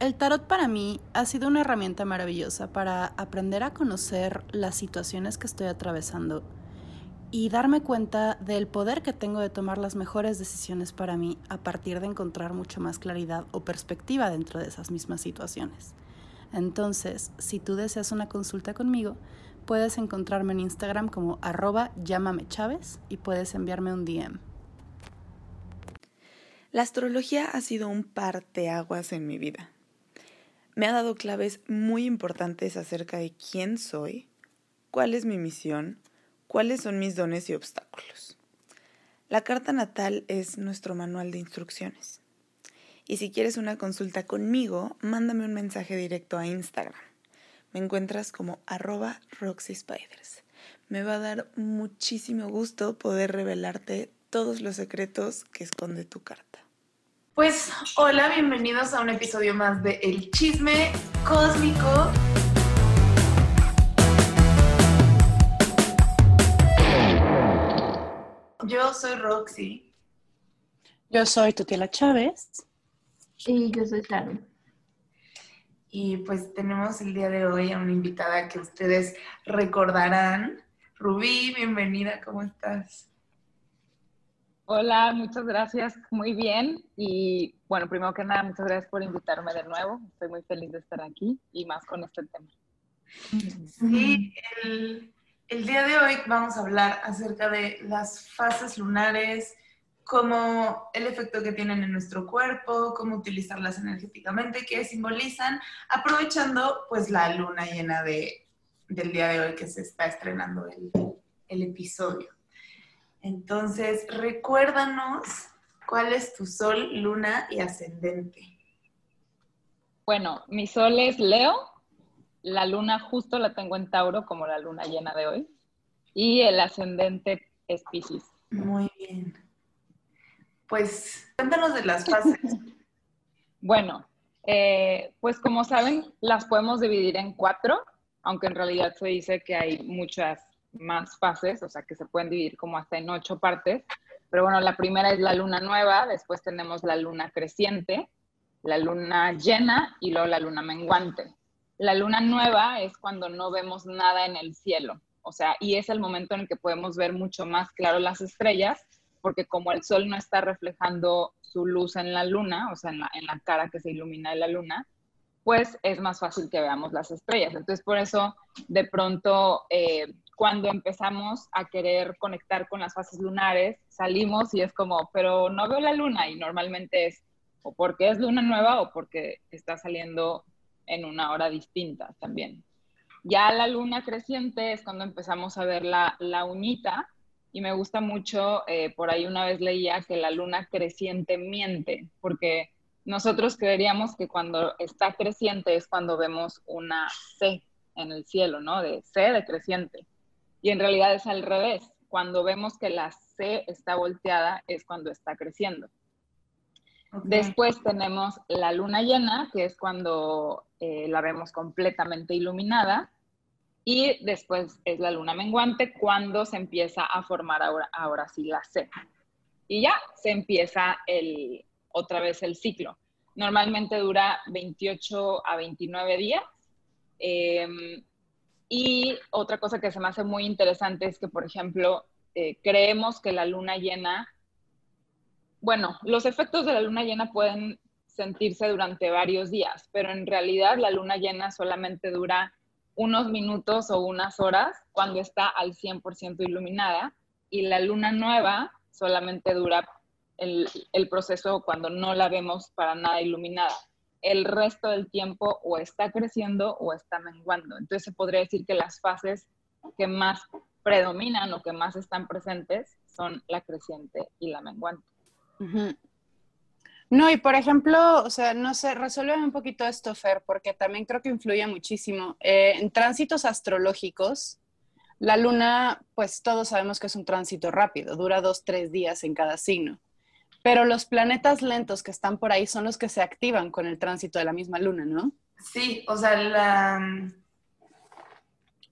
El tarot para mí ha sido una herramienta maravillosa para aprender a conocer las situaciones que estoy atravesando y darme cuenta del poder que tengo de tomar las mejores decisiones para mí a partir de encontrar mucho más claridad o perspectiva dentro de esas mismas situaciones. Entonces, si tú deseas una consulta conmigo, puedes encontrarme en Instagram como arroba llámame Chávez y puedes enviarme un DM. La astrología ha sido un parteaguas en mi vida me ha dado claves muy importantes acerca de quién soy, cuál es mi misión, cuáles son mis dones y obstáculos. La carta natal es nuestro manual de instrucciones. Y si quieres una consulta conmigo, mándame un mensaje directo a Instagram. Me encuentras como arroba RoxySpiders. Me va a dar muchísimo gusto poder revelarte todos los secretos que esconde tu carta. Pues hola, bienvenidos a un episodio más de El Chisme Cósmico. Yo soy Roxy. Yo soy Tutiela Chávez. Y yo soy Sharon. Y pues tenemos el día de hoy a una invitada que ustedes recordarán. Rubí, bienvenida, ¿cómo estás? Hola, muchas gracias, muy bien. Y bueno, primero que nada, muchas gracias por invitarme de nuevo. Estoy muy feliz de estar aquí y más con este tema. Sí, el, día de hoy vamos a hablar acerca de las fases lunares, cómo el efecto que tienen en nuestro cuerpo, cómo utilizarlas energéticamente, qué simbolizan, aprovechando pues la luna llena de, del día de hoy que se está estrenando el, el episodio. Entonces, recuérdanos cuál es tu sol, luna y ascendente. Bueno, mi sol es Leo, la luna justo la tengo en Tauro como la luna llena de hoy y el ascendente es Pisces. Muy bien. Pues cuéntanos de las fases. bueno, eh, pues como saben, las podemos dividir en cuatro, aunque en realidad se dice que hay muchas más fases, o sea que se pueden dividir como hasta en ocho partes. Pero bueno, la primera es la luna nueva, después tenemos la luna creciente, la luna llena y luego la luna menguante. La luna nueva es cuando no vemos nada en el cielo, o sea, y es el momento en el que podemos ver mucho más claro las estrellas, porque como el sol no está reflejando su luz en la luna, o sea, en la, en la cara que se ilumina de la luna, pues es más fácil que veamos las estrellas. Entonces, por eso, de pronto, eh, cuando empezamos a querer conectar con las fases lunares, salimos y es como, pero no veo la luna y normalmente es o porque es luna nueva o porque está saliendo en una hora distinta también. Ya la luna creciente es cuando empezamos a ver la, la uñita y me gusta mucho, eh, por ahí una vez leía que la luna creciente miente, porque nosotros creeríamos que cuando está creciente es cuando vemos una C en el cielo, ¿no? De C de creciente. Y en realidad es al revés. Cuando vemos que la C está volteada es cuando está creciendo. Después tenemos la luna llena, que es cuando eh, la vemos completamente iluminada. Y después es la luna menguante, cuando se empieza a formar ahora, ahora sí la C. Y ya se empieza el, otra vez el ciclo. Normalmente dura 28 a 29 días. Eh, y otra cosa que se me hace muy interesante es que, por ejemplo, eh, creemos que la luna llena, bueno, los efectos de la luna llena pueden sentirse durante varios días, pero en realidad la luna llena solamente dura unos minutos o unas horas cuando está al 100% iluminada y la luna nueva solamente dura el, el proceso cuando no la vemos para nada iluminada el resto del tiempo o está creciendo o está menguando. Entonces se podría decir que las fases que más predominan o que más están presentes son la creciente y la menguante. No, y por ejemplo, o sea, no sé, resuelve un poquito esto, Fer, porque también creo que influye muchísimo. Eh, en tránsitos astrológicos, la luna, pues todos sabemos que es un tránsito rápido, dura dos, tres días en cada signo. Pero los planetas lentos que están por ahí son los que se activan con el tránsito de la misma luna, ¿no? Sí, o sea,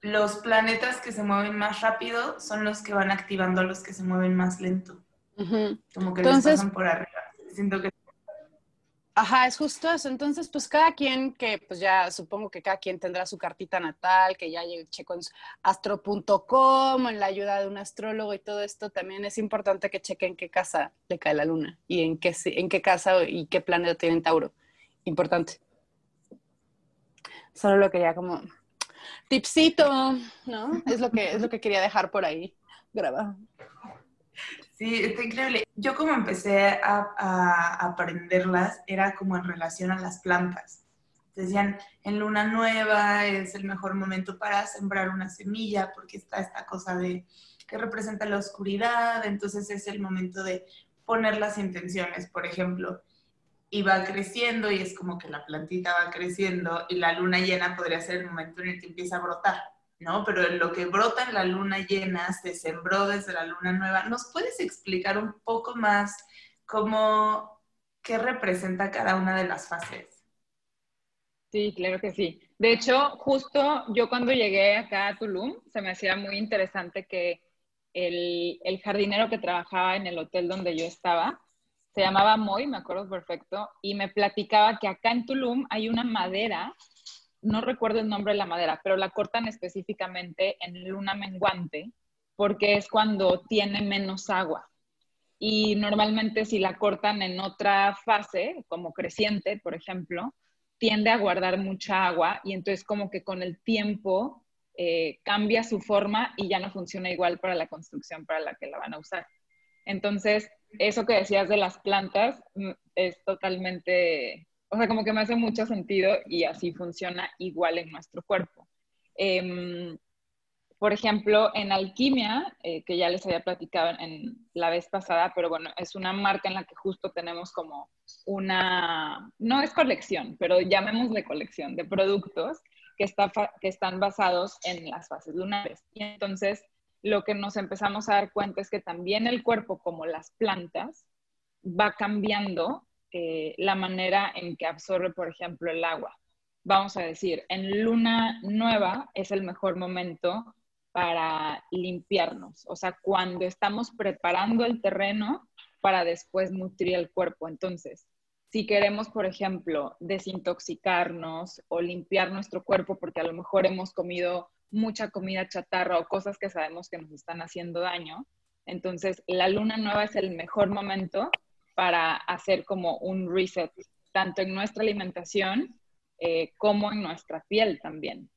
los planetas que se mueven más rápido son los que van activando a los que se mueven más lento. Como que Entonces, pasan por arriba. Siento que... Ajá, es justo eso. Entonces, pues cada quien que, pues ya supongo que cada quien tendrá su cartita natal, que ya checo en astro.com, en la ayuda de un astrólogo y todo esto, también es importante que chequen en qué casa le cae la luna y en qué, en qué casa y qué planeta tiene Tauro. Importante. Solo lo quería como tipsito, ¿no? Es lo que, es lo que quería dejar por ahí grabado. Sí, está increíble. Yo como empecé a, aprenderlas era como en relación a las plantas. Decían, en luna nueva es el mejor momento para sembrar una semilla porque está esta cosa de que representa la oscuridad, entonces es el momento de poner las intenciones, por ejemplo, y va creciendo y es como que la plantita va creciendo y la luna llena podría ser el momento en el que empieza a brotar. ¿No? Pero lo que brota en la luna llena se sembró desde la luna nueva. ¿Nos puedes explicar un poco más cómo, qué representa cada una de las fases? Sí, claro que sí. De hecho, justo yo cuando llegué acá a Tulum, se me hacía muy interesante que el, el jardinero que trabajaba en el hotel donde yo estaba, se llamaba Moy, me acuerdo perfecto, y me platicaba que acá en Tulum hay una madera no recuerdo el nombre de la madera, pero la cortan específicamente en luna menguante porque es cuando tiene menos agua. Y normalmente si la cortan en otra fase, como creciente, por ejemplo, tiende a guardar mucha agua y entonces como que con el tiempo eh, cambia su forma y ya no funciona igual para la construcción para la que la van a usar. Entonces, eso que decías de las plantas mm, es totalmente o sea, como que me hace mucho sentido y así funciona igual en nuestro cuerpo. Em, por ejemplo, en Alquimia, eh, que ya les había platicado en la vez pasada, pero bueno, es una marca en la que justo tenemos como una, no es colección, pero llamémosle colección de productos que, está, que están basados en las fases lunares. Y entonces, lo que nos empezamos a dar cuenta es que también el cuerpo, como las plantas, va cambiando eh, la manera en que absorbe, por ejemplo, el agua. Vamos a decir, en luna nueva es el mejor momento para limpiarnos, o sea, cuando estamos preparando el terreno para después nutrir el cuerpo. Entonces, si queremos, por ejemplo, desintoxicarnos o limpiar nuestro cuerpo porque a lo mejor hemos comido mucha comida chatarra o cosas que sabemos que nos están haciendo daño, entonces la luna nueva es el mejor momento para hacer como un reset, tanto en nuestra alimentación eh, como en nuestra piel también.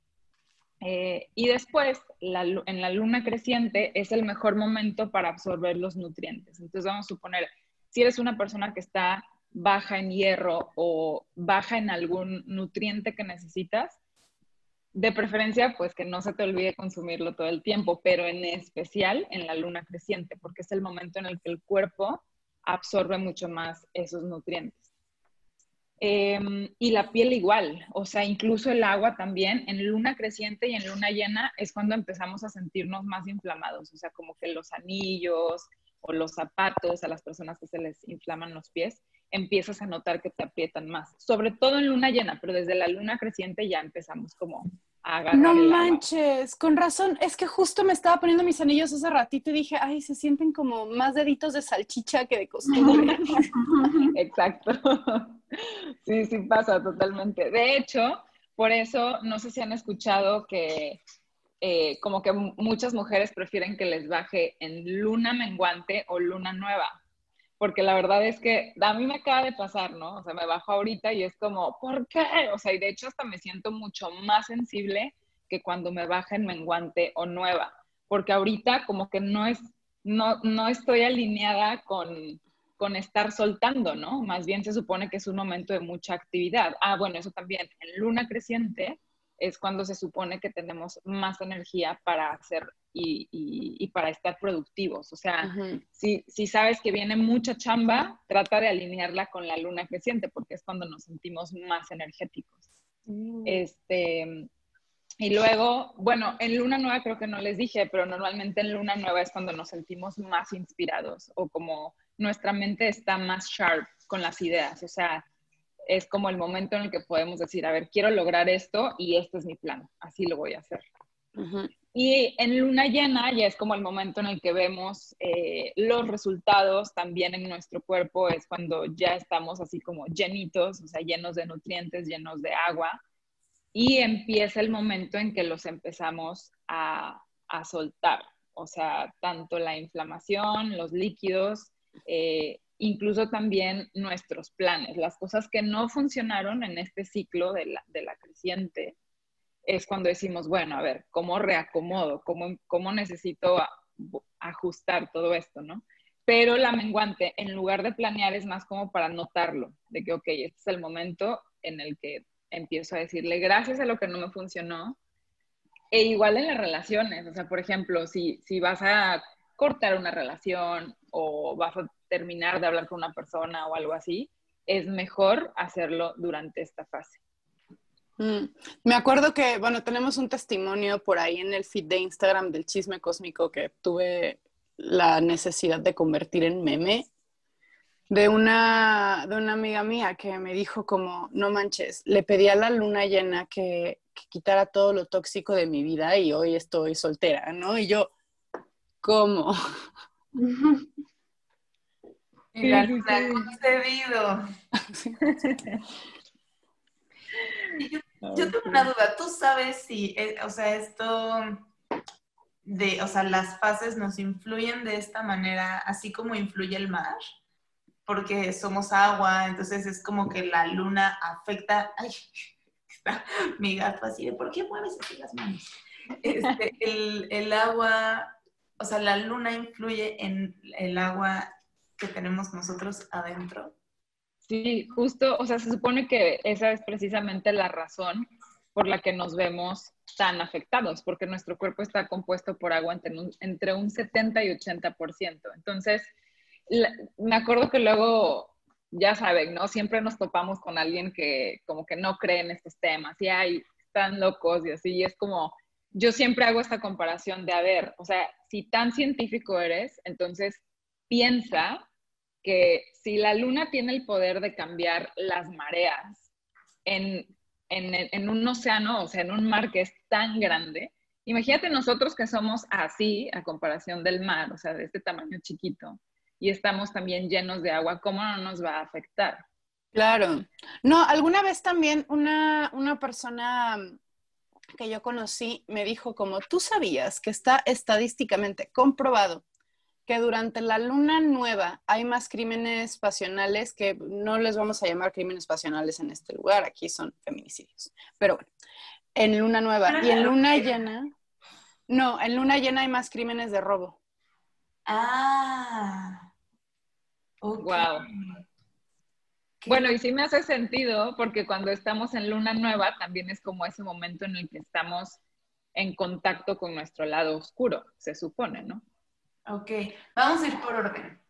Eh, y después, en la luna creciente es el mejor momento para absorber los nutrientes. Entonces vamos a suponer, si eres una persona que está baja en hierro o baja en algún nutriente que necesitas, de preferencia, pues que no se te olvide consumirlo todo el tiempo, pero en especial en la luna creciente, porque es el momento en el que el cuerpo absorbe mucho más esos nutrientes. Em, y la piel igual, o sea, incluso el agua también, en luna creciente y en luna llena es cuando empezamos a sentirnos más inflamados, o sea, como que los anillos o los zapatos a las personas que se les inflaman los pies, empiezas a notar que te aprietan más, sobre todo en luna llena, pero desde la luna creciente ya empezamos como no manches, con razón. Es que justo me estaba poniendo mis anillos hace ratito y dije, ay, se sienten como más deditos de salchicha que de costumbre. Exacto. Sí, sí pasa totalmente. De hecho, por eso, no sé si han escuchado que eh, como que muchas mujeres prefieren que les baje en luna menguante o luna nueva porque la verdad es que a mí me acaba de pasar, ¿no? O sea, me bajo ahorita y es como, ¿por qué? O sea, y de hecho hasta me siento mucho más sensible que cuando me baja en menguante o nueva, porque ahorita como que no es, no, no estoy alineada con, con estar soltando, ¿no? Más bien se supone que es un momento de mucha actividad. Ah, bueno, eso también, en luna creciente es cuando se supone que tenemos más energía para hacer y, para estar productivos. O sea, si, sabes que viene mucha chamba, trata de alinearla con la luna creciente, porque es cuando nos sentimos más energéticos. Mm. Este, y luego, bueno, en luna nueva creo que no les dije, pero normalmente en luna nueva es cuando nos sentimos más inspirados o como nuestra mente está más sharp con las ideas. O sea, es como el momento en el que podemos decir, a ver, quiero lograr esto y este es mi plan, así lo voy a hacer. Y en luna llena ya es como el momento en el que vemos eh, los resultados también en nuestro cuerpo, es cuando ya estamos así como llenitos, o sea, llenos de nutrientes, llenos de agua, y empieza el momento en que los empezamos a, a soltar, o sea, tanto la inflamación, los líquidos, eh, incluso también nuestros planes, las cosas que no funcionaron en este ciclo de la, de la creciente es cuando decimos, bueno, a ver, ¿cómo reacomodo? ¿Cómo, cómo necesito ajustar todo esto, no? Pero la menguante, en lugar de planear, es más como para notarlo, de que, ok, este es el momento en el que empiezo a decirle gracias a lo que no me funcionó. E igual en las relaciones, o sea, por ejemplo, si, si vas a cortar una relación o vas a terminar de hablar con una persona o algo así, es mejor hacerlo durante esta fase. Mm. Me acuerdo que, bueno, tenemos un testimonio por ahí en el feed de Instagram del chisme cósmico que tuve la necesidad de convertir en meme de una, de una amiga mía que me dijo como, no manches, le pedí a la luna llena que, quitara todo lo tóxico de mi vida y hoy estoy soltera, ¿no? Y yo, ¿cómo? Y la luna concedido. Yo tengo una duda, ¿tú sabes si, eh, o sea, esto de, o sea, las fases nos influyen de esta manera, así como influye el mar? Porque somos agua, entonces es como que la luna afecta, ay, está mi gato así de, ¿por qué mueves así las manos? Este, el, el agua, o sea, la luna influye en el agua que tenemos nosotros adentro. Sí, justo, o sea, se supone que esa es precisamente la razón por la que nos vemos tan afectados, porque nuestro cuerpo está compuesto por agua entre un, entre un 70 y 80%. Entonces, me acuerdo que luego, ya saben, ¿no? Siempre nos topamos con alguien que como que no cree en estos temas y hay, están locos y así, y es como, yo siempre hago esta comparación de, a ver, o sea, si tan científico eres, entonces piensa que si la luna tiene el poder de cambiar las mareas en, un océano, o sea, en un mar que es tan grande, imagínate nosotros que somos así a comparación del mar, o sea, de este tamaño chiquito, y estamos también llenos de agua, ¿cómo no nos va a afectar? Claro. No, alguna vez también una, una persona que yo conocí me dijo como, tú sabías que está estadísticamente comprobado que durante la luna nueva hay más crímenes pasionales que no les vamos a llamar crímenes pasionales en este lugar, aquí son feminicidios. Pero bueno, en luna nueva y en luna llena, no, en luna llena hay más crímenes de robo. Ah. Wow. Bueno, y sí me hace sentido porque cuando estamos en luna nueva también es como ese momento en el que estamos en contacto con nuestro lado oscuro, se supone, ¿no? Ok, vamos a ir por orden.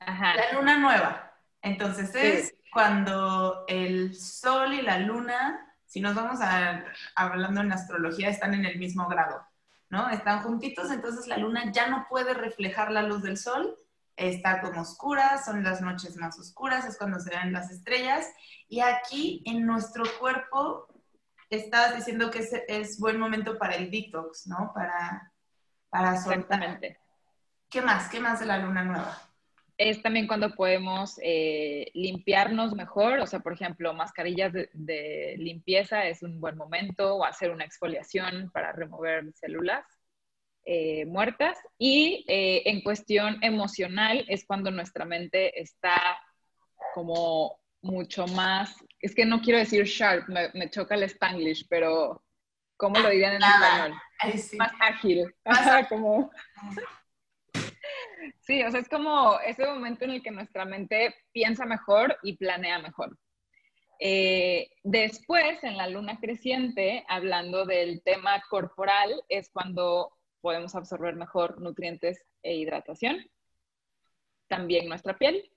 La luna nueva. Entonces es cuando el sol y la luna, si nos vamos a, hablando en astrología, están en el mismo grado, ¿no? Están juntitos, entonces la luna ya no puede reflejar la luz del sol, está como oscura, son las noches más oscuras, es cuando se ven las estrellas. Y aquí en nuestro cuerpo, estás diciendo que es, buen momento para el detox, ¿no? Para, para soltar. ¿Qué más? ¿Qué más de la luna nueva? Es también cuando podemos eh, limpiarnos mejor, o sea, por ejemplo, mascarillas de, limpieza es un buen momento, o hacer una exfoliación para remover células eh, muertas. Y eh, en cuestión emocional es cuando nuestra mente está como mucho más, es que no quiero decir sharp, me, choca el spanglish, pero ¿cómo lo dirían en español? Más ágil, más como Sí, o sea, es como ese momento en el que nuestra mente piensa mejor y planea mejor. Eh, después, en la luna creciente, hablando del tema corporal, es cuando podemos absorber mejor nutrientes e hidratación. También nuestra piel.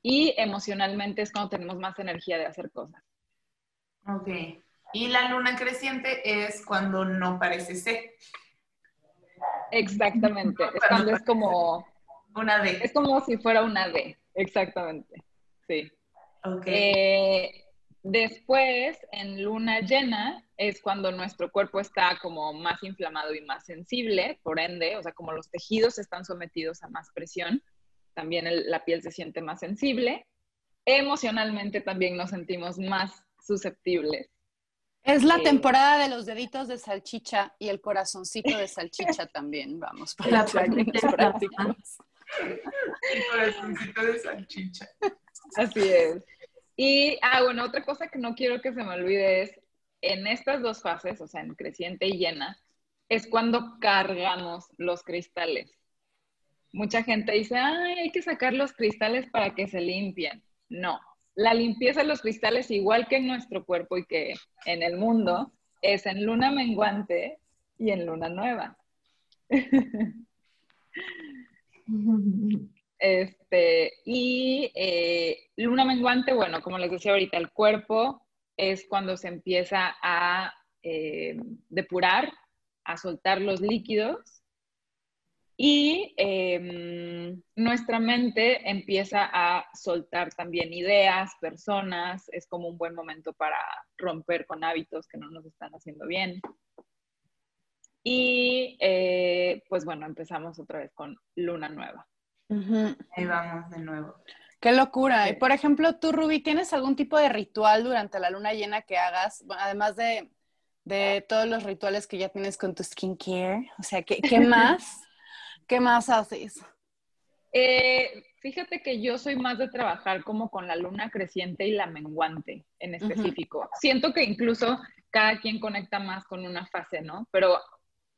Y emocionalmente es cuando tenemos más energía de hacer cosas. Ok. Y la luna creciente es cuando no parece ser. Exactamente. Es cuando es como una Es como si fuera una D, exactamente. Sí. Ok. Eh, Después, en luna llena, es cuando nuestro cuerpo está como más inflamado y más sensible, por ende, o sea, como los tejidos están sometidos a más presión, también la piel se siente más sensible. Emocionalmente también nos sentimos más susceptibles. Es la eh, temporada de los deditos de salchicha y el corazoncito de salchicha también, vamos, para la prácticos. El corazoncito de salchicha. Así es. Y, ah, bueno, otra cosa que no quiero que se me olvide es, en estas dos fases, o sea, en creciente y llena, es cuando cargamos los cristales. Mucha gente dice, ay, hay que sacar los cristales para que se limpien. No, la limpieza de los cristales, igual que en nuestro cuerpo y que en el mundo, es en luna menguante y en luna nueva. Este, y eh, luna menguante, bueno, como les decía ahorita, el cuerpo es cuando se empieza a eh, depurar, a soltar los líquidos y em, nuestra mente empieza a soltar también ideas, personas, es como un buen momento para romper con hábitos que no nos están haciendo bien. Y eh, pues bueno, empezamos otra vez con luna nueva. Ahí vamos de nuevo. Qué locura. Y por ejemplo, tú, Ruby, ¿tienes algún tipo de ritual durante la luna llena que hagas? además de, todos los rituales que ya tienes con tu skincare. O sea, ¿qué, qué más? ¿Qué más haces? Eh, fíjate que yo soy más de trabajar como con la luna creciente y la menguante en específico. Siento que incluso cada quien conecta más con una fase, ¿no? Pero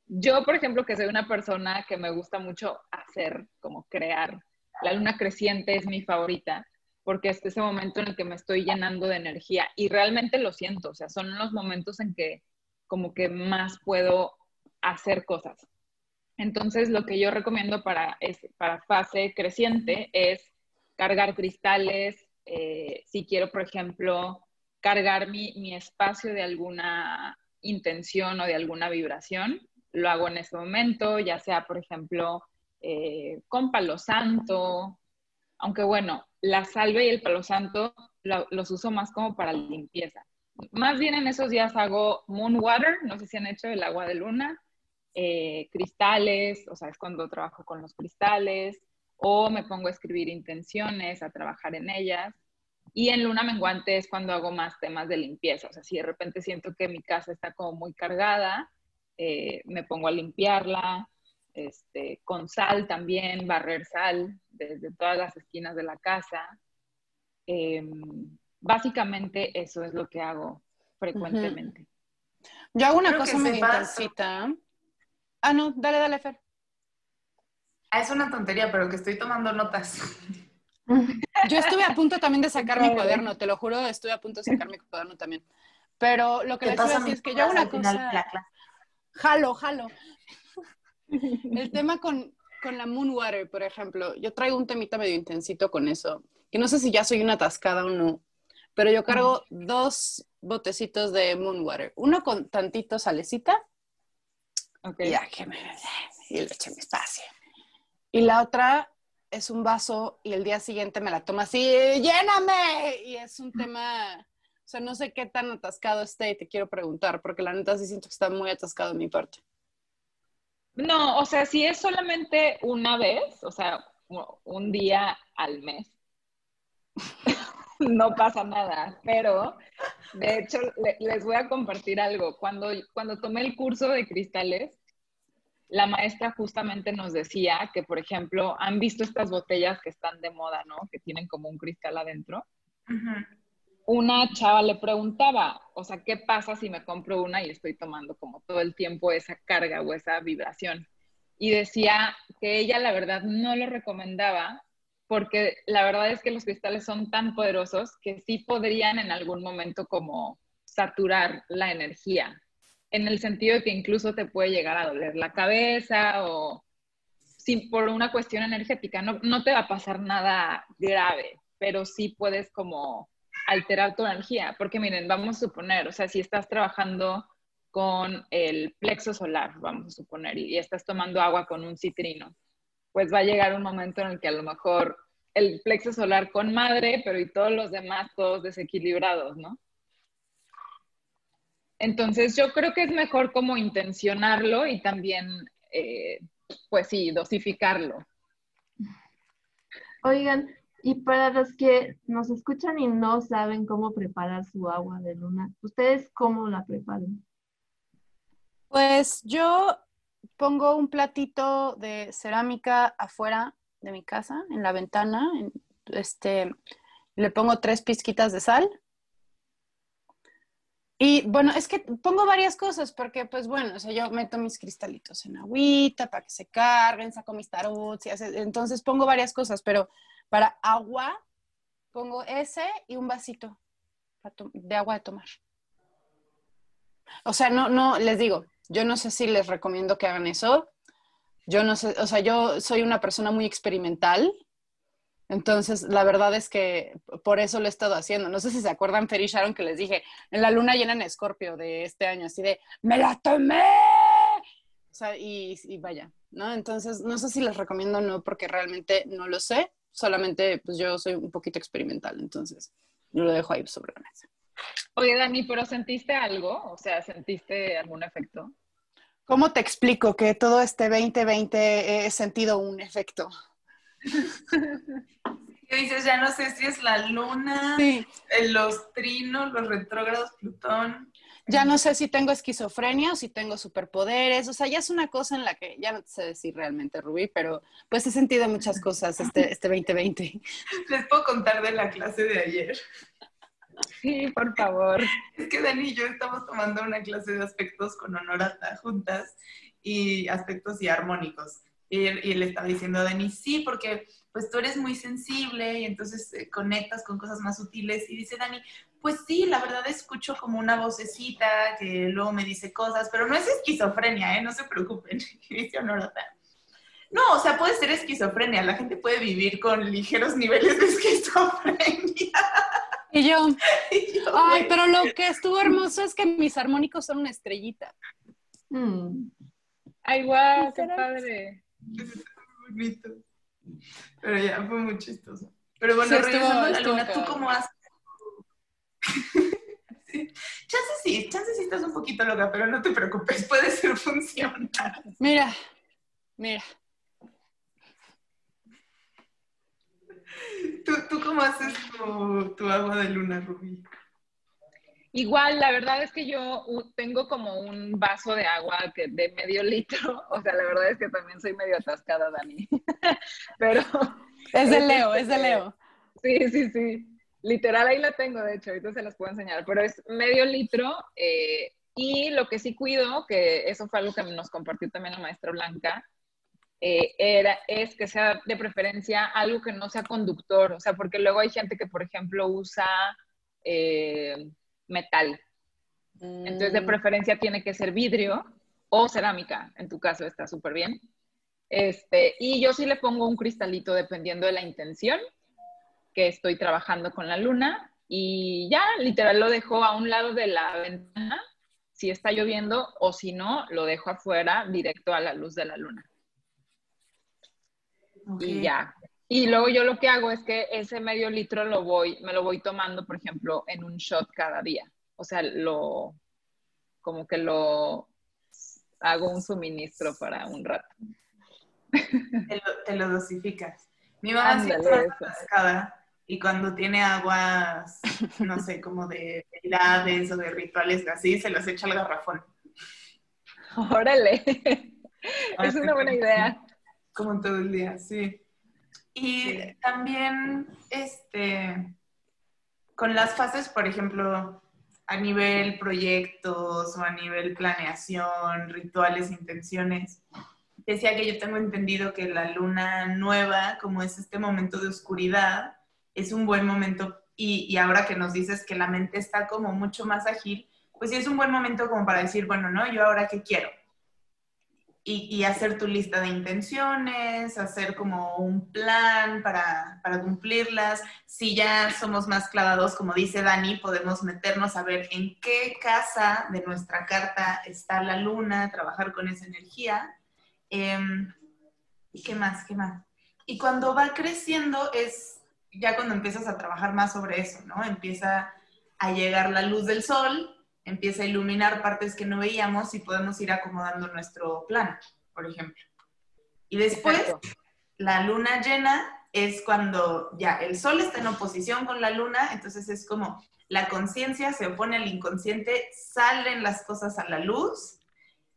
yo, por ejemplo, que soy una persona que me gusta mucho hacer, como crear, la luna creciente es mi favorita, porque es ese momento en el que me estoy llenando de energía y realmente lo siento, o sea, son los momentos en que como que más puedo hacer cosas. Entonces, lo que yo recomiendo para, para fase creciente es cargar cristales, eh, si quiero, por ejemplo, cargar mi, mi espacio de alguna intención o de alguna vibración, lo hago en este momento, ya sea, por ejemplo, eh, con palo santo, aunque bueno, la salve y el palo santo los uso más como para limpieza. Más bien en esos días hago moon water, no sé si han hecho el agua de luna, eh, cristales, o sea, es cuando trabajo con los cristales, o me pongo a escribir intenciones, a trabajar en ellas. Y en luna menguante es cuando hago más temas de limpieza, o sea, si de repente siento que mi casa está como muy cargada, eh, me pongo a limpiarla, este, con sal también, barrer sal desde todas las esquinas de la casa. Em, básicamente eso es lo que hago frecuentemente. Yo hago una cosa muy intensita. Ah, no, dale, dale, Fer. Ah, es una tontería, pero que estoy tomando notas. Yo estuve a punto también de sacar mi cuaderno, te lo juro, estuve a punto de sacar mi cuaderno también. Pero lo que les quiero decir es que yo hago una cosa... Jalo, jalo. El tema con, con la Moonwater, por ejemplo, yo traigo un temita medio intensito con eso, que no sé si ya soy una atascada o no, pero yo cargo dos botecitos de Moonwater, uno con tantito salecita, okay. ya que me, y le eché mi espacio, y la otra es un vaso y el día siguiente me la tomo así, lléname, y es un tema o sea, no sé qué tan atascado esté y te quiero preguntar, porque la neta sí siento que está muy atascado en mi parte. No, o sea, si es solamente una vez, o sea, un día al mes, no pasa nada. Pero, de hecho, les voy a compartir algo. Cuando, cuando tomé el curso de cristales, la maestra justamente nos decía que, por ejemplo, han visto estas botellas que están de moda, ¿no? Que tienen como un cristal adentro una chava le preguntaba, o sea, ¿qué pasa si me compro una y estoy tomando como todo el tiempo esa carga o esa vibración? Y decía que ella la verdad no lo recomendaba porque la verdad es que los cristales son tan poderosos que sí podrían en algún momento como saturar la energía, en el sentido de que incluso te puede llegar a doler la cabeza o si por una cuestión energética no, no te va a pasar nada grave, pero sí puedes como alterar tu energía, porque miren, vamos a suponer, o sea, si estás trabajando con el plexo solar, vamos a suponer, y, estás tomando agua con un citrino, pues va a llegar un momento en el que a lo mejor el plexo solar con madre, pero y todos los demás todos desequilibrados, ¿no? Entonces yo creo que es mejor como intencionarlo y también, eh, pues sí, dosificarlo. Oigan, y para los que nos escuchan y no saben cómo preparar su agua de luna, ¿ustedes cómo la preparan? Pues yo pongo un platito de cerámica afuera de mi casa, en la ventana, este, le pongo tres pizquitas de sal. Y bueno, es que pongo varias cosas porque, pues bueno, o sea, yo meto mis cristalitos en agüita para que se carguen, saco mis tarots, y entonces pongo varias cosas, pero para agua pongo ese y un vasito de agua de tomar. O sea, no, no, les digo, yo no sé si les recomiendo que hagan eso. Yo no sé, o sea, yo soy una persona muy experimental. Entonces, la verdad es que por eso lo he estado haciendo. No sé si se acuerdan, Fer y Sharon, que les dije en la luna llena en Escorpio de este año, así de, ¡me la tomé! O sea, y, y vaya, ¿no? Entonces, no sé si les recomiendo o no, porque realmente no lo sé. Solamente, pues yo soy un poquito experimental, entonces lo dejo ahí sobre la mesa. Oye, Dani, ¿pero sentiste algo? O sea, ¿sentiste algún efecto? ¿Cómo te explico que todo este 2020 he sentido un efecto? ¿Qué dices? Ya no sé si es la luna, eh, los trinos, los retrógrados, Plutón. Ya no sé si tengo esquizofrenia o si tengo superpoderes. O sea, ya es una cosa en la que ya no sé decir realmente, Rubí, pero pues he sentido muchas cosas este, este 2020. Les puedo contar de la clase de ayer. Sí, por favor. Es que Dani y yo estamos tomando una clase de aspectos con Honorata juntas y aspectos y armónicos. Y él, le estaba diciendo a Dani, sí, porque pues tú eres muy sensible y entonces eh, conectas con cosas más sutiles. Y dice Dani, pues sí, la verdad escucho como una vocecita que luego me dice cosas, pero no es esquizofrenia, ¿eh? No se preocupen. Dice Honorata. No, o sea, puede ser esquizofrenia. La gente puede vivir con ligeros niveles de esquizofrenia. Y yo, ay, pero lo que estuvo hermoso es que mis armónicos son una estrellita. Mm. Ay, guau, qué padre. bonito. Pero ya, fue muy chistoso. Pero bueno, regresando a la luna, ¿tú cómo haces? sí. Chances sí, chances sí estás un poquito loca, pero no te preocupes, puede ser funcional. Mira, mira, ¿Tú, cómo haces tu, agua de luna, Rubí? Igual, la verdad es que yo tengo como un vaso de agua que, de medio litro. O sea, la verdad es que también soy medio atascada, Dani. Pero. Es de Leo, es de Leo. Sí, sí, sí. Literal, ahí la tengo, de hecho, ahorita se las puedo enseñar. Pero es medio litro. Eh, y lo que sí cuido, que eso fue algo que nos compartió también la maestra Blanca, eh, era, es que sea de preferencia algo que no sea conductor, o sea, porque luego hay gente que, por ejemplo, usa eh, metal. Entonces, de mm. preferencia tiene que ser vidrio o cerámica, en tu caso está súper bien. Este, y yo sí le pongo un cristalito dependiendo de la intención que estoy trabajando con la luna y ya literal lo dejo a un lado de la ventana si está lloviendo o si no, lo dejo afuera directo a la luz de la luna. Y ya. Y luego yo lo que hago es que ese medio litro lo voy, me lo voy tomando, por ejemplo, en un shot cada día. O sea, lo, como que lo hago un suministro para un rato. Te lo, dosificas. Mi mamá siempre cascada y cuando tiene aguas, no sé, como de deidades o de rituales así, se los echa al garrafón. Órale, es una buena idea como todo el día, sí. Y también, este, con las fases, por ejemplo, a nivel proyectos o a nivel planeación, rituales, intenciones, decía que yo tengo entendido que la luna nueva, como es este momento de oscuridad, es un buen momento, y, y ahora que nos dices que la mente está como mucho más ágil, pues sí es un buen momento como para decir, bueno, ¿no? Yo ahora qué quiero, y, hacer tu lista de intenciones, hacer como un plan para, para, cumplirlas. Si ya somos más clavados, como dice Dani, podemos meternos a ver en qué casa de nuestra carta está la luna, trabajar con esa energía. ¿Y qué más? ¿Qué más? Y cuando va creciendo es ya cuando empiezas a trabajar más sobre eso, ¿no? Empieza a llegar la luz del sol empieza a iluminar partes que no veíamos y podemos ir acomodando nuestro plan, por ejemplo. Y después, la luna llena es cuando ya el sol está en oposición con la luna, entonces es como la conciencia se opone al inconsciente, salen las cosas a la luz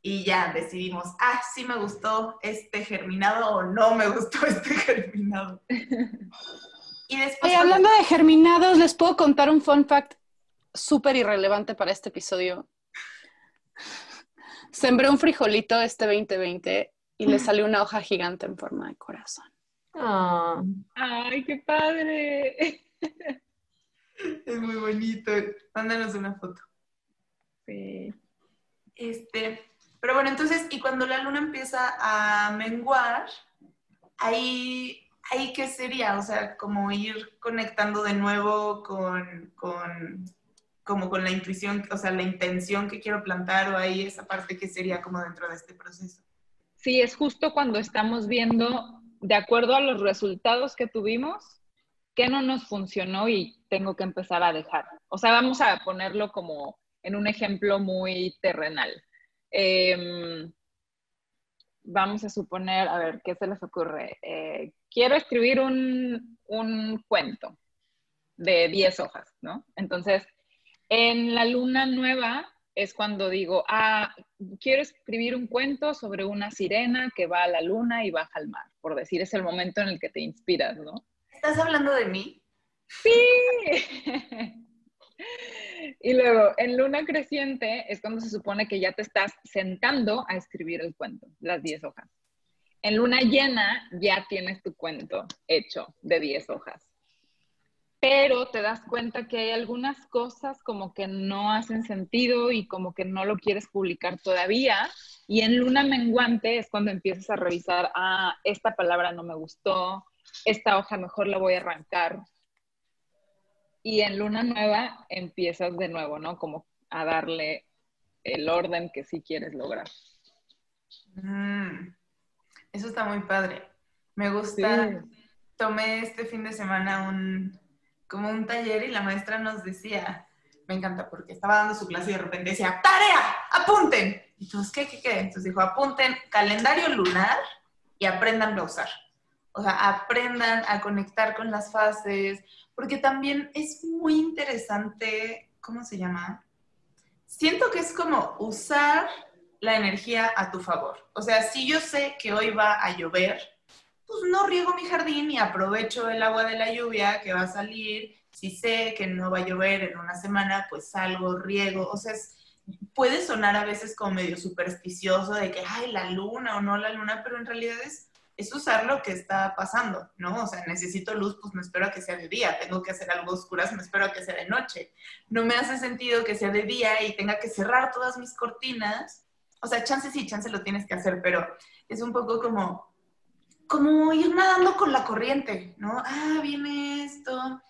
y ya decidimos, ah, sí me gustó este germinado o no me gustó este germinado. Y después... hablando de germinados, les puedo contar un fun fact súper irrelevante para este episodio. Sembré un frijolito este 2020 y le salió una hoja gigante en forma de corazón. Ah. ¡Ay, qué padre! Es muy bonito. Mándanos una foto. Sí. Este, pero bueno, entonces, y cuando la luna empieza a menguar, ahí, ahí qué sería, o sea, como ir conectando de nuevo con, con, como con la intuición, o sea, la intención que quiero plantar, o ahí esa parte que sería como dentro de este proceso. Sí, es justo cuando estamos viendo, de acuerdo a los resultados que tuvimos, qué no nos funcionó y tengo que empezar a dejar. O sea, vamos a ponerlo como en un ejemplo muy terrenal. Em, vamos a suponer, a ver, ¿qué se les ocurre? Eh, quiero escribir un, un cuento de 10 hojas, ¿no? Entonces, en la luna nueva es cuando digo, ah, quiero escribir un cuento sobre una sirena que va a la luna y baja al mar, por decir, es el momento en el que te inspiras, ¿no? ¿Estás hablando de mí? Sí. y luego, en luna creciente es cuando se supone que ya te estás sentando a escribir el cuento, las 10 hojas. En luna llena ya tienes tu cuento hecho de 10 hojas. Pero te das cuenta que hay algunas cosas como que no hacen sentido y como que no lo quieres publicar todavía. Y en luna menguante es cuando empiezas a revisar, ah, esta palabra no me gustó, esta hoja mejor la voy a arrancar. Y en luna nueva empiezas de nuevo, ¿no? Como a darle el orden que sí quieres lograr. Mm, eso está muy padre. Me gusta. Tomé este fin de semana un, como un taller y la maestra nos decía, me encanta porque estaba dando su clase y de repente decía, tarea, apunten. Y todos, ¿qué, qué, qué? Entonces dijo, apunten calendario lunar y aprendan a usar. O sea, aprendan a conectar con las fases, porque también es muy interesante, ¿cómo se llama? Siento que es como usar la energía a tu favor. O sea, si yo sé que hoy va a llover, pues no riego mi jardín y aprovecho el agua de la lluvia que va a salir. Si sé que no va a llover en una semana, pues salgo, riego. O sea, puede sonar a veces como medio supersticioso de que, ay, la luna o no la luna, pero en realidad es es usar lo que está pasando, ¿no? O sea, necesito luz, pues me espero a que sea de día, tengo que hacer algo oscuras, me espero a que sea de noche. No me hace sentido que sea de día y tenga que cerrar todas mis cortinas. O sea, chance sí, chance lo tienes que hacer, pero es un poco como, como ir nadando con la corriente, ¿no? Ah, viene esto.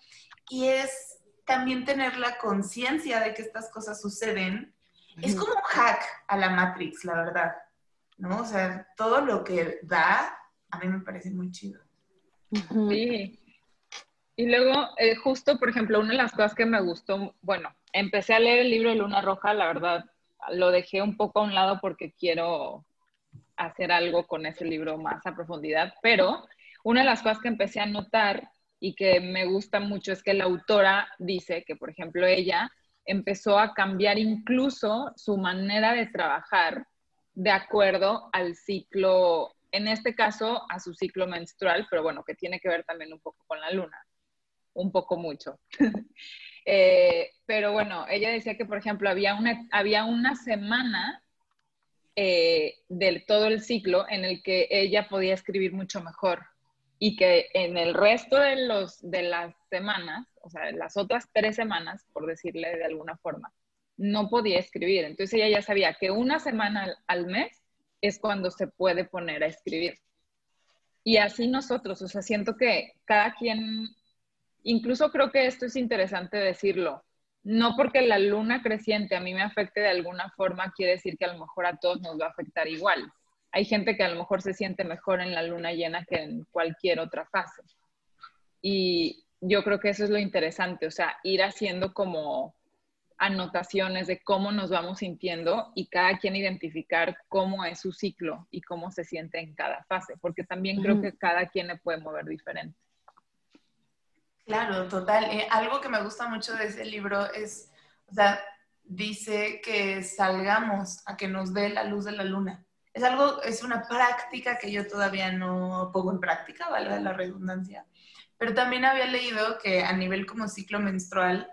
Y es también tener la conciencia de que estas cosas suceden. Es como un hack a la Matrix, la verdad. ¿no? O sea, todo lo que da a mí me parece muy chido. Sí. Y luego, eh, justo, por ejemplo, una de las cosas que me gustó, bueno, empecé a leer el libro de Luna Roja, la verdad, lo dejé un poco a un lado porque quiero hacer algo con ese libro más a profundidad, pero una de las cosas que empecé a notar y que me gusta mucho es que la autora dice que, por ejemplo, ella empezó a cambiar incluso su manera de trabajar de acuerdo al ciclo en este caso a su ciclo menstrual, pero bueno, que tiene que ver también un poco con la luna, un poco mucho. Eh, pero bueno, ella decía que, por ejemplo, había una, había una semana eh, del todo el ciclo en el que ella podía escribir mucho mejor y que en el resto de, los, de las semanas, o sea, las otras tres semanas, por decirle de alguna forma, no podía escribir. Entonces ella ya sabía que una semana al mes es cuando se puede poner a escribir. Y así nosotros, o sea, siento que cada quien, incluso creo que esto es interesante decirlo, no porque la luna creciente a mí me afecte de alguna forma, quiere decir que a lo mejor a todos nos va a afectar igual. Hay gente que a lo mejor se siente mejor en la luna llena que en cualquier otra fase. Y yo creo que eso es lo interesante, o sea, ir haciendo como anotaciones de cómo nos vamos sintiendo y cada quien identificar cómo es su ciclo y cómo se siente en cada fase, porque también creo que cada quien le puede mover diferente. Claro, total. Eh, algo que me gusta mucho de ese libro es, o sea, dice que salgamos a que nos dé la luz de la luna. Es algo, es una práctica que yo todavía no pongo en práctica, vale la redundancia. Pero también había leído que a nivel como ciclo menstrual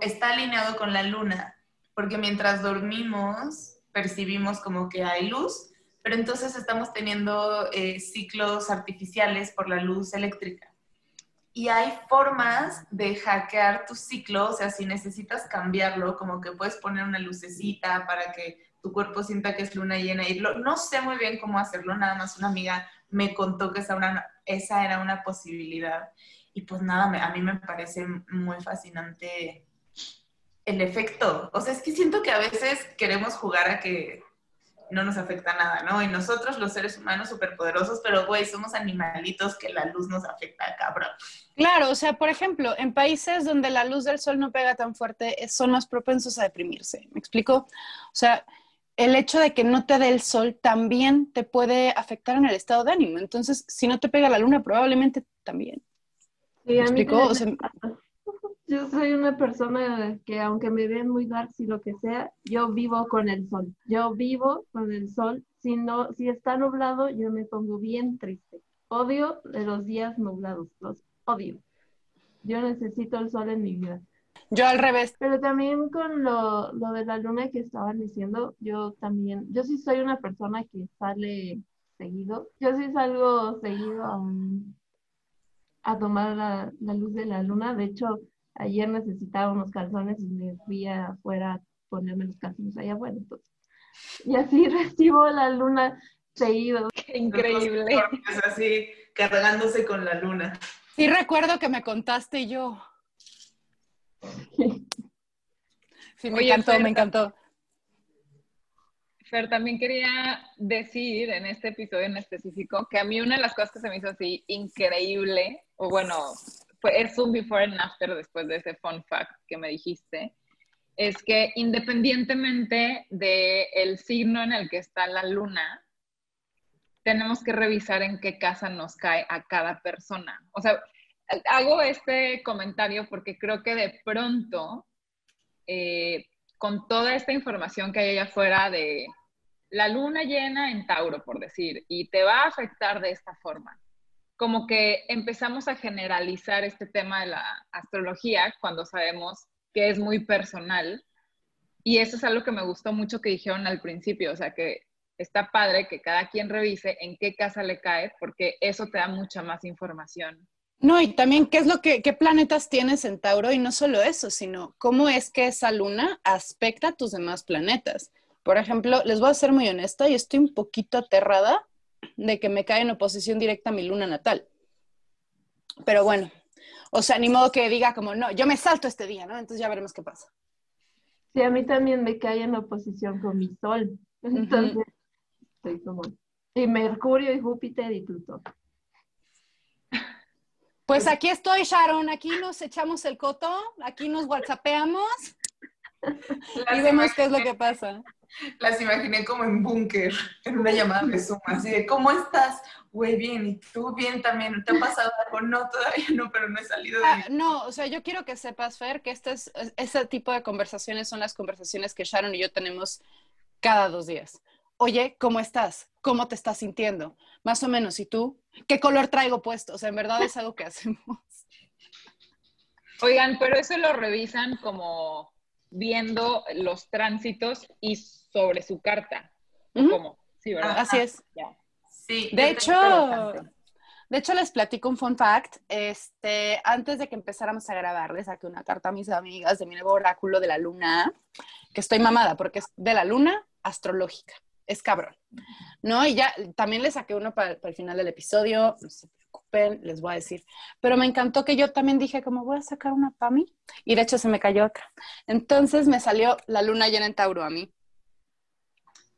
está alineado con la luna, porque mientras dormimos percibimos como que hay luz, pero entonces estamos teniendo eh, ciclos artificiales por la luz eléctrica. Y hay formas de hackear tu ciclo, o sea, si necesitas cambiarlo, como que puedes poner una lucecita para que tu cuerpo sienta que es luna llena. Y no sé muy bien cómo hacerlo, nada más una amiga me contó que esa, esa era una posibilidad. Y pues nada, a mí me parece muy fascinante el efecto. O sea, es que siento que a veces queremos jugar a que no nos afecta nada, ¿no? Y nosotros, los seres humanos superpoderosos, pero güey, somos animalitos que la luz nos afecta, cabrón. Claro, o sea, por ejemplo, en países donde la luz del sol no pega tan fuerte, son más propensos a deprimirse. ¿Me explico? O sea, el hecho de que no te dé el sol también te puede afectar en el estado de ánimo. Entonces, si no te pega la luna, probablemente también. Sí, ¿Me explico? O sea, yo soy una persona que aunque me vean muy dark y lo que sea, yo vivo con el sol. Yo vivo con el sol. Si no, si está nublado, yo me pongo bien triste. Odio de los días nublados, los odio. Yo necesito el sol en mi vida. Yo al revés. Pero también con lo, lo de la luna que estaban diciendo, yo también, yo sí soy una persona que sale seguido. Yo sí salgo seguido a, a tomar la, la luz de la luna. De hecho, ayer necesitaba unos calzones y me fui afuera a ponerme los calzones allá afuera. Entonces. Y así recibo la luna seguido. Qué increíble. Es así, cargándose con la luna. Sí, recuerdo que me contaste yo. Sí, me encantó, me encantó. Fer, también quería decir en este episodio en específico que a mí una de las cosas que se me hizo así increíble, o bueno, fue, es un before and after después de ese fun fact que me dijiste, es que independientemente del el signo en el que está la luna, tenemos que revisar en qué casa nos cae a cada persona. O sea, hago este comentario porque creo que de pronto, eh, con toda esta información que hay allá afuera de la luna llena en Tauro, por decir, y te va a afectar de esta forma, como que empezamos a generalizar este tema de la astrología cuando sabemos que es muy personal. Y eso es algo que me gustó mucho que dijeron al principio, o sea, que está padre que cada quien revise en qué casa le cae, porque eso te da mucha más información. No, y también qué es lo que, qué planetas tienes en Tauro, y no solo eso, sino cómo es que esa luna aspecta a tus demás planetas. Por ejemplo, les voy a ser muy honesta y estoy un poquito aterrada de que me cae en oposición directa a mi luna natal. Pero bueno, o sea, ni modo que diga como, no, yo me salto este día, ¿no? Entonces ya veremos qué pasa. Sí, a mí también me cae en oposición con mi sol. Entonces, estoy como... Y Mercurio y Júpiter y Plutón. Pues aquí estoy, Sharon. Aquí nos echamos el coto, aquí nos whatsappeamos y vemos qué es lo que pasa. Las imaginé como en búnker, en una llamada de Zoom, así de, ¿cómo estás? Güey, bien, ¿y tú bien también? ¿Te ha pasado algo? No, todavía no, pero no he salido de... Ah, no, o sea, yo quiero que sepas, Fer, que este es, ese tipo de conversaciones son las conversaciones que Sharon y yo tenemos cada dos días. Oye, ¿cómo estás? ¿Cómo te estás sintiendo? Más o menos, ¿y tú? ¿Qué color traigo puesto? O sea, en verdad es algo que hacemos. Oigan, pero eso lo revisan como viendo los tránsitos y sobre su carta. ¿Cómo? Sí, ¿verdad? Así es. Sí. De hecho, de hecho, les platico un fun fact. Este, antes de que empezáramos a grabar, les saqué una carta a mis amigas de mi nuevo oráculo de la luna, que estoy mamada porque es de la luna astrológica. Es cabrón. ¿No? Y ya también les saqué uno para, para el final del episodio. No se les voy a decir. Pero me encantó que yo también dije, como voy a sacar una para mí. Y de hecho se me cayó otra. Entonces me salió la luna llena en Tauro a mí.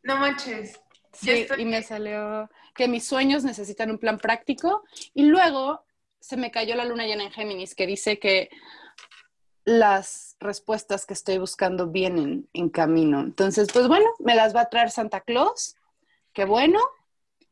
No manches. Sí, y me salió que mis sueños necesitan un plan práctico. Y luego se me cayó la luna llena en Géminis, que dice que las respuestas que estoy buscando vienen en camino. Entonces, pues bueno, me las va a traer Santa Claus. Qué bueno,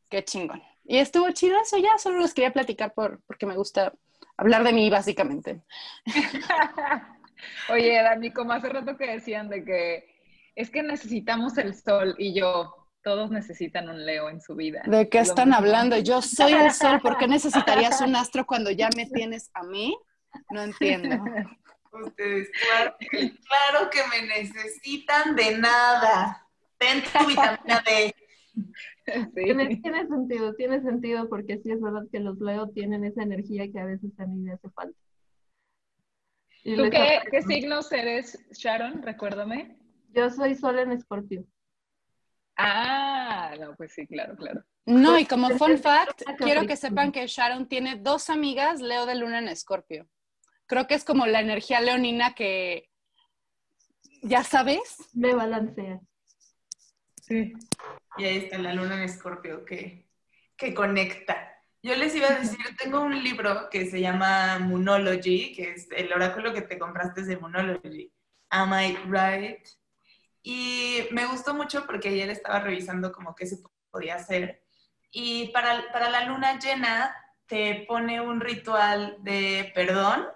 qué chingón. Y estuvo chido eso ya, solo les quería platicar por, porque me gusta hablar de mí básicamente. Oye, Dani, como hace rato que decían de que es que necesitamos el sol y yo, todos necesitan un Leo en su vida. ¿De qué están hablando? Yo soy el sol, ¿por qué necesitarías un astro cuando ya me tienes a mí? No entiendo. Ustedes, claro, claro que me necesitan de nada. Ten tu vitamina D. Tiene, sentido, tiene sentido porque sí es verdad que los Leo tienen esa energía que a veces a mí me hace falta. ¿Tú qué, qué signos eres, Sharon? Recuérdame. Yo soy Sol en Escorpio. Ah, no, pues sí, claro, claro. No, y como fun fact, quiero que sepan que Sharon tiene dos amigas Leo de Luna en Escorpio. Creo que es como la energía leonina que, ya sabes. Me balancea. Sí. Y ahí está la luna en Escorpio que, que conecta. Yo les iba a decir, tengo un libro que se llama Moonology, que es el oráculo que te compraste de Moonology. Am I right? Y me gustó mucho porque ayer estaba revisando como qué se podía hacer. Y para, para la luna llena te pone un ritual de perdón,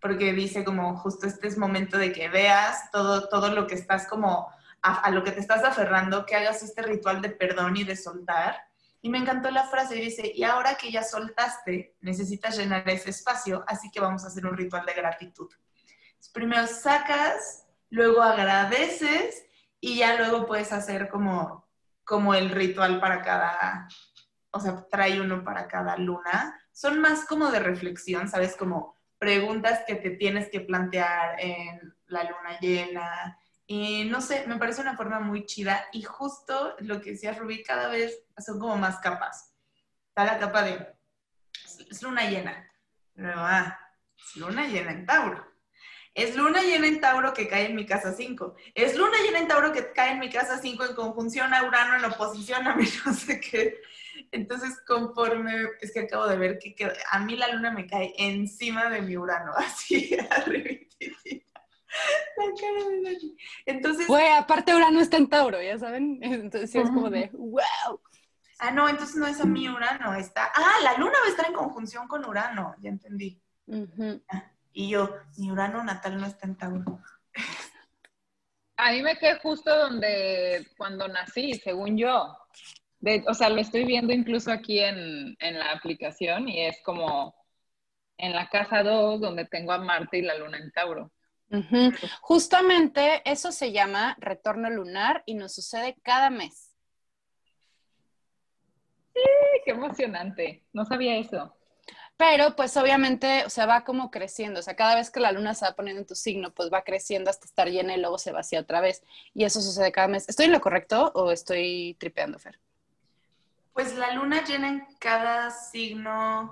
porque dice como justo este es momento de que veas todo, todo lo que estás como a, lo que te estás aferrando, que hagas este ritual de perdón y de soltar. Y me encantó la frase, dice, y ahora que ya soltaste, necesitas llenar ese espacio, así que vamos a hacer un ritual de gratitud. primero sacas, luego agradeces y ya luego puedes hacer como, como el ritual para cada, o sea, trae uno para cada luna. Son más como de reflexión, ¿sabes? Como preguntas que te tienes que plantear en la luna llena, y no sé, me parece una forma muy chida y justo lo que decía Rubí, cada vez son como más capas. Está la capa de, es luna llena, ah, es luna llena en Tauro. Es luna llena en Tauro que cae en mi casa 5. Es luna llena en Tauro que cae en mi casa 5 en conjunción a Urano en oposición a mí, no sé qué. Entonces, conforme, es que acabo de ver que, a mí la luna me cae encima de mi Urano, así, arriba. La cara de Dani. Entonces. Güey, aparte Urano está en Tauro, ya saben. Entonces es como de, wow. Ah, no, entonces no es a mí Urano, está. Ah, la luna va a estar en conjunción con Urano, ya entendí. Ah, y yo, mi Urano natal no está en Tauro. A mí me quedé justo donde, cuando nací, según yo. o sea, lo estoy viendo incluso aquí en, en la aplicación y es como en la casa 2, donde tengo a Marte y la luna en Tauro. Justamente eso se llama retorno lunar y nos sucede cada mes. Sí, qué emocionante. No sabía eso. Pero pues obviamente, o sea, va como creciendo, o sea, cada vez que la luna se va poniendo en tu signo, pues va creciendo hasta estar llena y luego se vacía otra vez. Y eso sucede cada mes. ¿Estoy en lo correcto o estoy tripeando, Fer? Pues la luna llena en cada signo.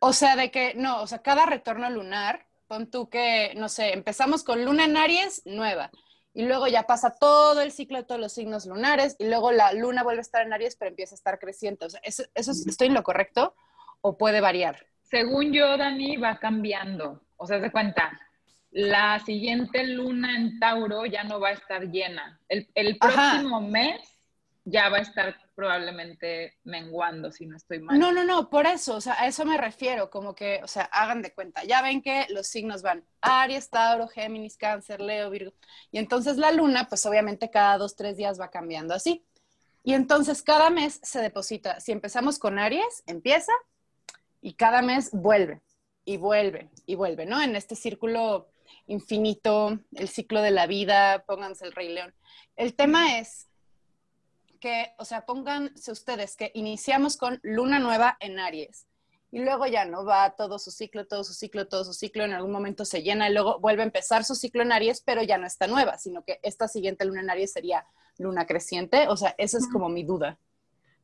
O sea, de que, no, o sea, cada retorno lunar pon tú que, no sé, empezamos con luna en Aries, nueva, y luego ya pasa todo el ciclo de todos los signos lunares, y luego la luna vuelve a estar en Aries, pero empieza a estar creciente. O sea, ¿eso, estoy en lo correcto o puede variar? Según yo, Dani, va cambiando. O sea, se cuenta, la siguiente luna en Tauro ya no va a estar llena. El, próximo mes ya va a estar probablemente menguando, si no estoy mal. No, no, no, por eso, o sea, a eso me refiero, como que, o sea, hagan de cuenta, ya ven que los signos van Aries, Tauro, Géminis, Cáncer, Leo, Virgo, y entonces la luna, pues obviamente cada dos, tres días va cambiando así. Y entonces cada mes se deposita, si empezamos con Aries, empieza y cada mes vuelve y vuelve y vuelve, ¿no? En este círculo infinito, el ciclo de la vida, pónganse el Rey León. El tema es que, o sea, pónganse ustedes que iniciamos con luna nueva en Aries y luego ya no va todo su ciclo, todo su ciclo, todo su ciclo, en algún momento se llena y luego vuelve a empezar su ciclo en Aries, pero ya no está nueva, sino que esta siguiente luna en Aries sería luna creciente, o sea, esa es como mi duda.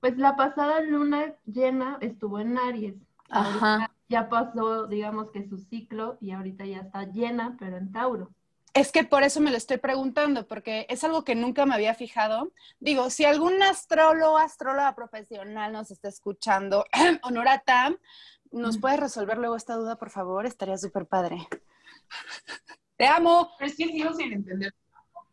Pues la pasada luna llena estuvo en Aries. Ajá. Ya pasó, digamos que su ciclo y ahorita ya está llena, pero en Tauro. Es que por eso me lo estoy preguntando, porque es algo que nunca me había fijado. Digo, si algún astrólogo, astróloga profesional nos está escuchando, Honorata, ¿nos puede resolver luego esta duda, por favor? Estaría súper padre. Te amo. Pero es que sigo sin entender.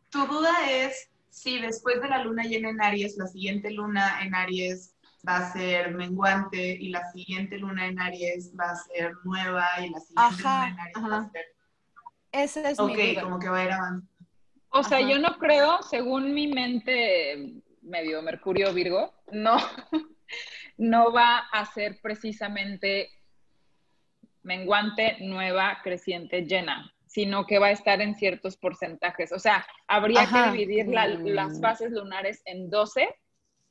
Tu duda es si después de la luna llena en Aries, la siguiente luna en Aries va a ser menguante y la siguiente luna en Aries va a ser nueva y la siguiente Ajá, luna en Aries va a ser... Esa es Ok, mi duda. como que va a ir avanzando. O sea, Ajá. yo no creo, según mi mente medio Mercurio Virgo, no, no va a ser precisamente menguante, nueva, creciente, llena, sino que va a estar en ciertos porcentajes. O sea, habría Ajá. que dividir la- Mm. las fases lunares en 12,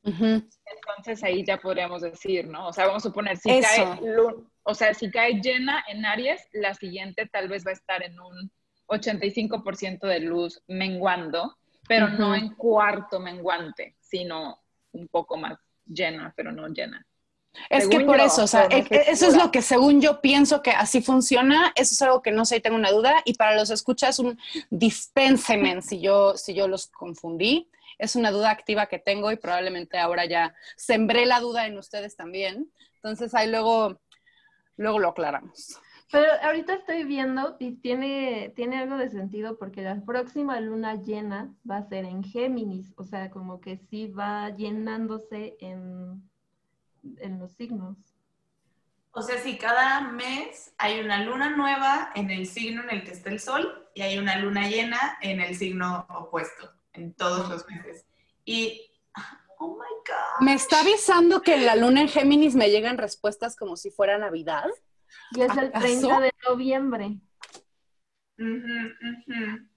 Ujú. entonces ahí ya podríamos decir, ¿no? O sea, vamos a suponer, si Eso. cae, lu- o sea, si cae llena en Aries, la siguiente tal vez va a estar en un 85% de luz menguando, pero no Ujú. en cuarto menguante, sino un poco más llena, pero no llena. Es que Según por yo, eso, o sea, no eso es lo que según yo pienso que así funciona. Eso es algo que no sé y tengo una duda. Y para los escuchas, un dispénseme si yo, si yo los confundí. Es una duda activa que tengo y probablemente ahora ya sembré la duda en ustedes también. Entonces ahí luego, luego lo aclaramos. Pero ahorita estoy viendo y tiene, tiene algo de sentido porque la próxima luna llena va a ser en Géminis, o sea, como que sí va llenándose en, en los signos. O sea, si cada mes hay una luna nueva en el signo en el que está el sol y hay una luna llena en el signo opuesto, en todos los meses. Y. Me está avisando que en la luna en Géminis me llegan respuestas como si fuera Navidad. Y es el ¿Acaso? 30 de noviembre.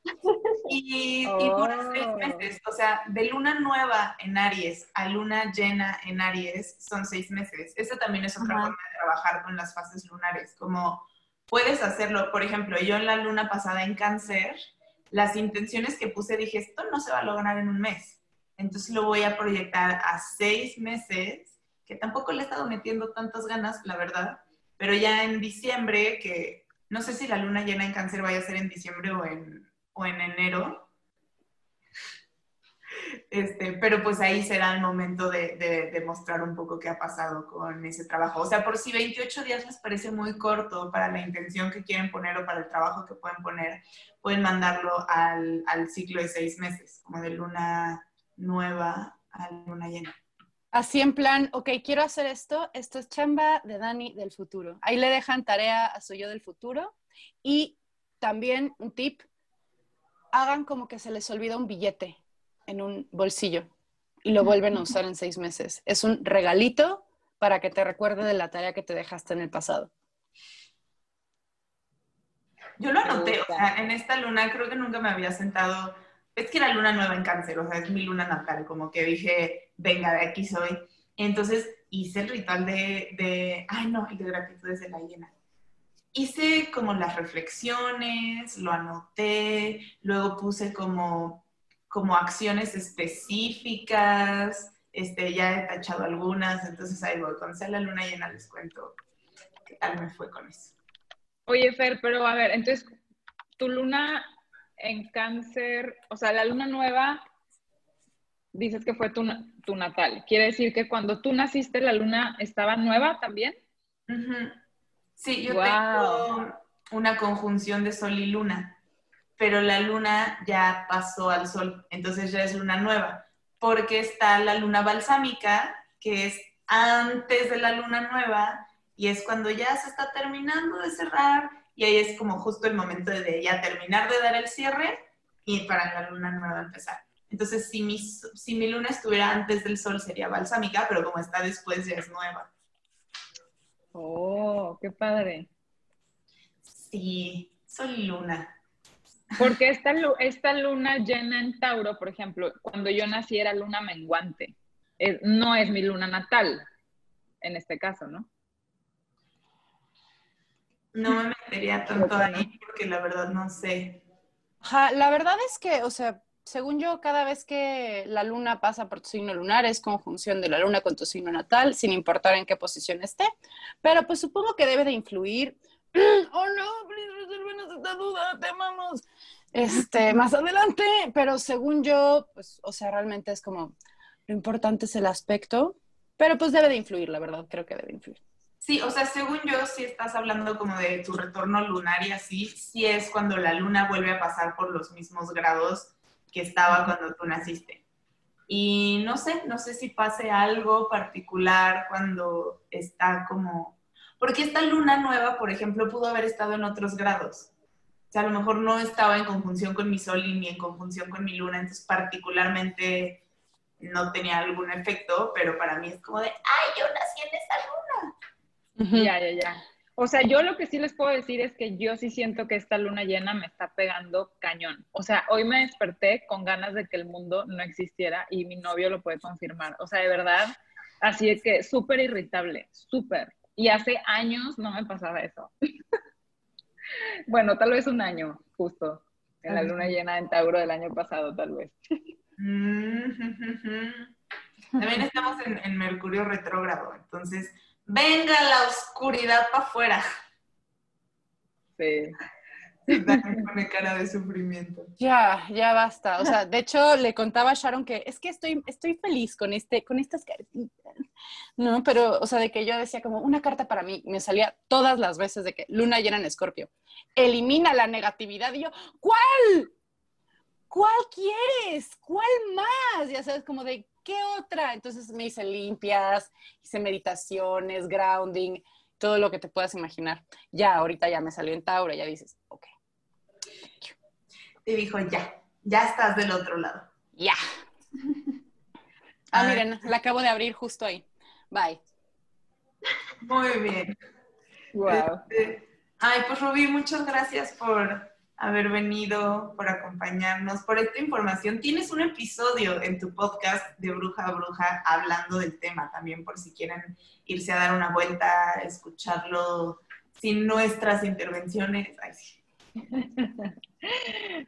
Y, y dura seis Oh. meses, o sea, de luna nueva en Aries a luna llena en Aries son seis meses. Esa también es otra forma de trabajar con las fases lunares, como puedes hacerlo, por ejemplo, yo en la luna pasada en cáncer, las intenciones que puse dije, esto no se va a lograr en un mes, entonces lo voy a proyectar a seis meses, que tampoco le he estado metiendo tantas ganas, la verdad, pero ya en diciembre, que no sé si la luna llena en cáncer vaya a ser en diciembre o en, o en enero. Este, pero pues ahí será el momento de, de, mostrar un poco qué ha pasado con ese trabajo. O sea, por si 28 días les parece muy corto para la intención que quieren poner o para el trabajo que pueden poner, pueden mandarlo al, al ciclo de seis meses, como de luna nueva a luna llena. Así en plan, ok, quiero hacer esto, esto es chamba de Dani del futuro. Ahí le dejan tarea a su yo del futuro. Y también un tip, hagan como que se les olvida un billete en un bolsillo y lo vuelven a usar en seis meses. Es un regalito para que te recuerde de la tarea que te dejaste en el pasado. Yo lo anoté, o sea, en esta luna creo que nunca me había sentado. Es que era luna nueva en cáncer, o sea, es mi luna natal, como que dije, venga, de aquí soy. Entonces hice el ritual de, de ay no, el de gratitud desde la llena. Hice como las reflexiones, lo anoté, luego puse como, como acciones específicas, este, ya he tachado algunas, entonces ahí voy, cuando sea la luna llena les cuento qué tal me fue con eso. Oye, Fer, pero a ver, entonces, tu luna en cáncer, o sea, la luna nueva, dices que fue tu, tu natal. ¿Quiere decir que cuando tú naciste la luna estaba nueva también? Sí, yo Wow. tengo una conjunción de sol y luna, pero la luna ya pasó al sol, entonces ya es luna nueva, porque está la luna balsámica, que es antes de la luna nueva, y es cuando ya se está terminando de cerrar, y ahí es como justo el momento de ya terminar de dar el cierre y para la luna nueva empezar. Entonces, si mi, si mi luna estuviera antes del sol sería balsámica, pero como está después ya es nueva. Oh, qué padre. Sí, sol y luna. Porque esta, esta luna llena en Tauro, por ejemplo, cuando yo nací era luna menguante. Es- no es mi luna natal, en este caso, ¿no? No me metería tanto ahí porque la verdad no sé. Ajá, la verdad es que, o sea, según yo, cada vez que la luna pasa por tu signo lunar es conjunción de la luna con tu signo natal, sin importar en qué posición esté. Pero pues supongo que debe de influir. Oh no, please resuélvenos esta duda, te amamos. Este, más adelante, pero según yo, pues, o sea, realmente es como lo importante es el aspecto, pero pues debe de influir, la verdad, creo que debe influir. Sí, o sea, según yo, si estás hablando como de tu retorno lunar y así, sí es cuando la luna vuelve a pasar por los mismos grados que estaba cuando tú naciste. Y no sé, no sé si pase algo particular cuando está como... Porque esta luna nueva, por ejemplo, pudo haber estado en otros grados. O sea, a lo mejor no estaba en conjunción con mi sol y ni en conjunción con mi luna, entonces particularmente no tenía algún efecto, pero para mí es como de, ay, yo nací en esa luna. Ya, ya, ya. O sea, yo lo que sí les puedo decir es que yo sí siento que esta luna llena me está pegando cañón. O sea, hoy me desperté con ganas de que el mundo no existiera y mi novio lo puede confirmar. O sea, de verdad, así es que súper irritable, súper. Y hace años no me pasaba eso. bueno, tal vez un año, justo, en la luna llena en Tauro del año pasado, tal vez. También estamos en, en Mercurio retrógrado, entonces venga la oscuridad para afuera. Sí. También pone cara de sufrimiento. Ya, ya basta. O sea, de hecho, le contaba a Sharon que es que estoy, estoy feliz con, este, con estas cartitas. No, pero, o sea, de que yo decía como una carta para mí, me salía todas las veces de que luna llena en escorpio. Elimina la negatividad. Y yo, ¿cuál? ¿Cuál quieres? ¿Cuál más? Ya sabes, como de, ¿qué otra? Entonces me hice limpias, hice meditaciones, grounding, todo lo que te puedas imaginar. Ya, ahorita ya me salió en Tauro, ya dices, ok. Te dijo, ya, ya estás del otro lado. Ya. Ah, miren, la acabo de abrir justo ahí. Bye. Muy bien. Wow. Este, ay, pues Rubí, muchas gracias por haber venido, por acompañarnos, por esta información. Tienes un episodio en tu podcast de Bruja a Bruja hablando del tema también, por si quieren irse a dar una vuelta, escucharlo sin nuestras intervenciones. Ay, sí.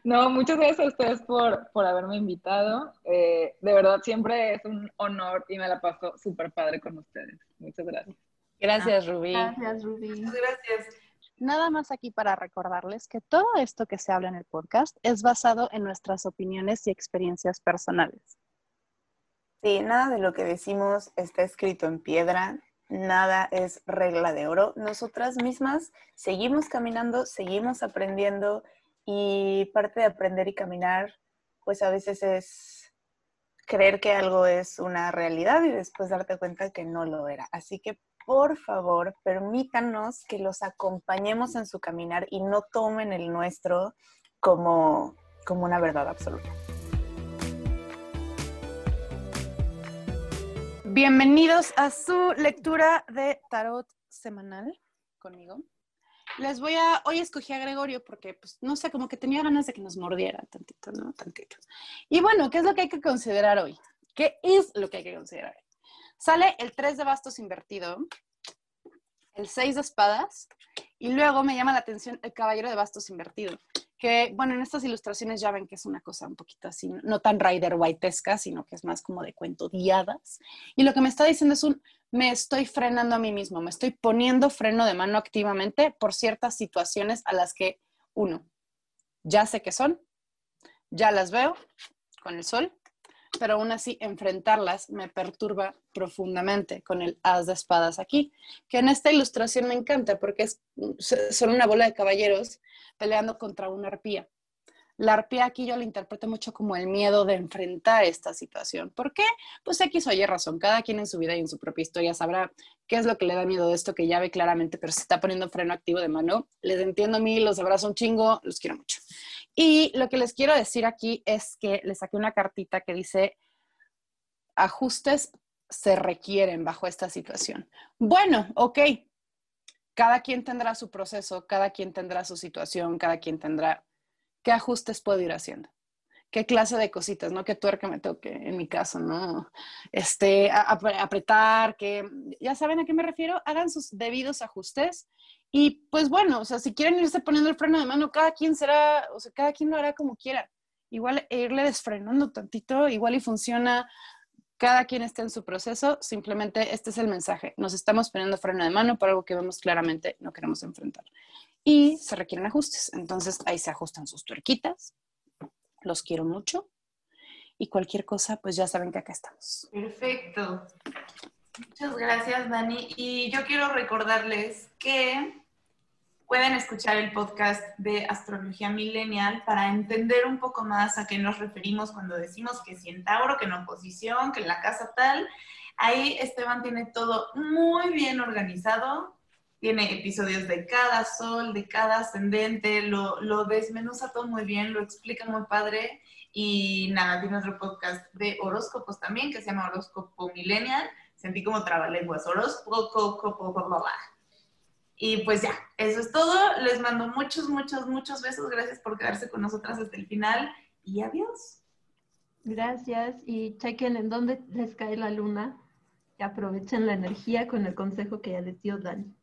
No, muchas gracias a ustedes por, por haberme invitado. Eh, de verdad, siempre es un honor y me la paso súper padre con ustedes. Muchas gracias. Gracias, Rubí. Gracias, Ruby. Muchas gracias. Nada más aquí para recordarles que todo esto que se habla en el podcast es basado en nuestras opiniones y experiencias personales. Sí, nada de lo que decimos está escrito en piedra, nada es regla de oro. Nosotras mismas seguimos caminando, seguimos aprendiendo y parte de aprender y caminar, pues a veces es creer que algo es una realidad y después darte cuenta que no lo era. Así que por favor, permítanos que los acompañemos en su caminar y no tomen el nuestro como, como una verdad absoluta. Bienvenidos a su lectura de tarot semanal conmigo. Les voy a, hoy escogí a Gregorio porque, pues, no sé, como que tenía ganas de que nos mordiera tantito, ¿no? Tantito. Y bueno, ¿qué es lo que hay que considerar hoy? ¿Qué es lo que hay que considerar hoy? Sale el 3 de bastos invertido, el 6 de espadas, y luego me llama la atención el caballero de bastos invertido. Que, bueno, en estas ilustraciones ya ven que es una cosa un poquito así, no tan Rider Whitesca, sino que es más como de cuento diadas. Y lo que me está diciendo es un, me estoy frenando a mí mismo, me estoy poniendo freno de mano activamente por ciertas situaciones a las que, uno, ya sé que son, ya las veo con el sol, pero aún así enfrentarlas me perturba profundamente con el as de espadas aquí, que en esta ilustración me encanta porque es, son una bola de caballeros peleando contra una arpía. La arpía aquí yo la interpreto mucho como el miedo de enfrentar esta situación. ¿Por qué? Pues X o Y razón. Cada quien en su vida y en su propia historia sabrá qué es lo que le da miedo de esto que ya ve claramente, pero se está poniendo freno activo de mano. Les entiendo a mí, los abrazo un chingo, los quiero mucho. Y lo que les quiero decir aquí es que les saqué una cartita que dice, ajustes se requieren bajo esta situación. Bueno, ok, cada quien tendrá su proceso, cada quien tendrá su situación, cada quien tendrá qué ajustes puedo ir haciendo. ¿Qué clase de cositas, no? ¿Qué tuerca me toque, en mi caso, no? Este, apretar, que, ya saben a qué me refiero, hagan sus debidos ajustes y pues bueno, o sea, si quieren irse poniendo el freno de mano, cada quien será, o sea, cada quien lo hará como quiera. Igual irle desfrenando tantito, igual y funciona, cada quien está en su proceso, simplemente este es el mensaje. Nos estamos poniendo freno de mano por algo que vemos claramente no queremos enfrentar. Y se requieren ajustes. Entonces ahí se ajustan sus tuerquitas. Los quiero mucho. Y cualquier cosa, pues ya saben que acá estamos. Perfecto. Muchas gracias, Dani. Y yo quiero recordarles que pueden escuchar el podcast de Astrología Millennial para entender un poco más a qué nos referimos cuando decimos que si en Tauro, que en oposición, que la casa tal. Ahí Esteban tiene todo muy bien organizado. Tiene episodios de cada sol, de cada ascendente, lo, lo desmenuza todo muy bien, lo explica muy padre. Y nada, tiene otro podcast de horóscopos también que se llama Horóscopo Millennial Sentí como trabalenguas. Horóscopo, y pues ya, eso es todo. Les mando muchos, muchos, muchos besos. Gracias por quedarse con nosotras hasta el final y adiós. Gracias y chequen en dónde les cae la luna y aprovechen la energía con el consejo que ya les dio Dani.